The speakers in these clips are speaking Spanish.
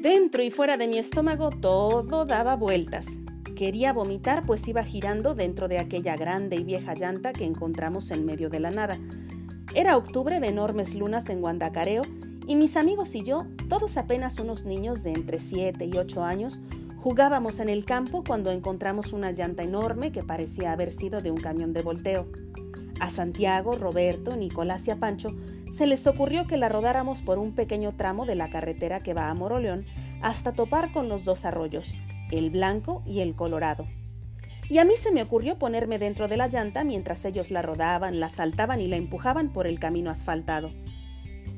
Dentro y fuera de mi estómago todo daba vueltas. Quería vomitar pues iba girando dentro de aquella grande y vieja llanta que encontramos en medio de la nada. Era octubre de enormes lunas en Guandacareo y mis amigos y yo, todos apenas unos niños de entre 7 y 8 años, jugábamos en el campo cuando encontramos una llanta enorme que parecía haber sido de un camión de volteo. A Santiago, Roberto, Nicolás y a Pancho se les ocurrió que la rodáramos por un pequeño tramo de la carretera que va a Moroleón hasta topar con los dos arroyos, el blanco y el colorado. Y a mí se me ocurrió ponerme dentro de la llanta mientras ellos la rodaban, la saltaban y la empujaban por el camino asfaltado.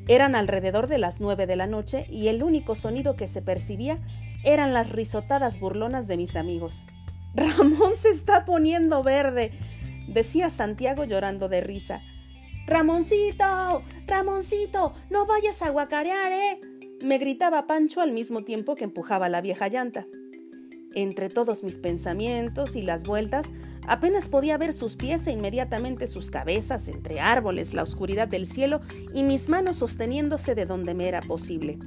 Eran alrededor de las nueve de la noche y el único sonido que se percibía eran las risotadas burlonas de mis amigos. Ramón se está poniendo verde, decía Santiago llorando de risa. Ramoncito, Ramoncito, no vayas a guacarear, ¿eh? me gritaba Pancho al mismo tiempo que empujaba la vieja llanta. Entre todos mis pensamientos y las vueltas, apenas podía ver sus pies e inmediatamente sus cabezas entre árboles, la oscuridad del cielo y mis manos sosteniéndose de donde me era posible.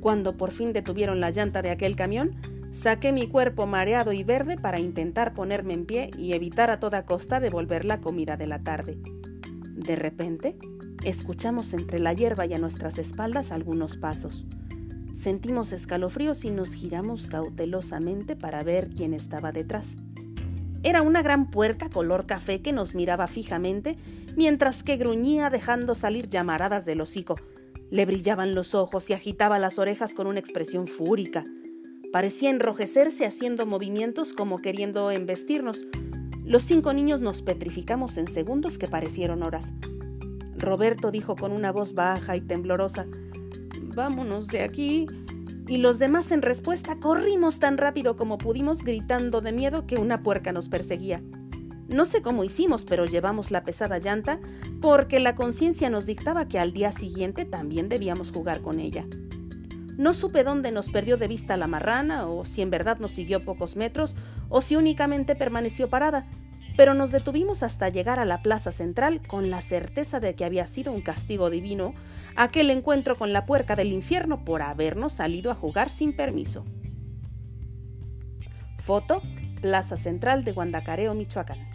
Cuando por fin detuvieron la llanta de aquel camión, saqué mi cuerpo mareado y verde para intentar ponerme en pie y evitar a toda costa devolver la comida de la tarde. De repente, escuchamos entre la hierba y a nuestras espaldas algunos pasos. Sentimos escalofríos y nos giramos cautelosamente para ver quién estaba detrás. Era una gran puerca color café que nos miraba fijamente mientras que gruñía dejando salir llamaradas del hocico. Le brillaban los ojos y agitaba las orejas con una expresión fúrica. Parecía enrojecerse haciendo movimientos como queriendo embestirnos, los cinco niños nos petrificamos en segundos que parecieron horas. Roberto dijo con una voz baja y temblorosa, Vámonos de aquí. Y los demás en respuesta corrimos tan rápido como pudimos gritando de miedo que una puerca nos perseguía. No sé cómo hicimos, pero llevamos la pesada llanta porque la conciencia nos dictaba que al día siguiente también debíamos jugar con ella. No supe dónde nos perdió de vista la marrana, o si en verdad nos siguió pocos metros, o si únicamente permaneció parada, pero nos detuvimos hasta llegar a la plaza central con la certeza de que había sido un castigo divino aquel encuentro con la puerca del infierno por habernos salido a jugar sin permiso. Foto, Plaza Central de Guandacareo, Michoacán.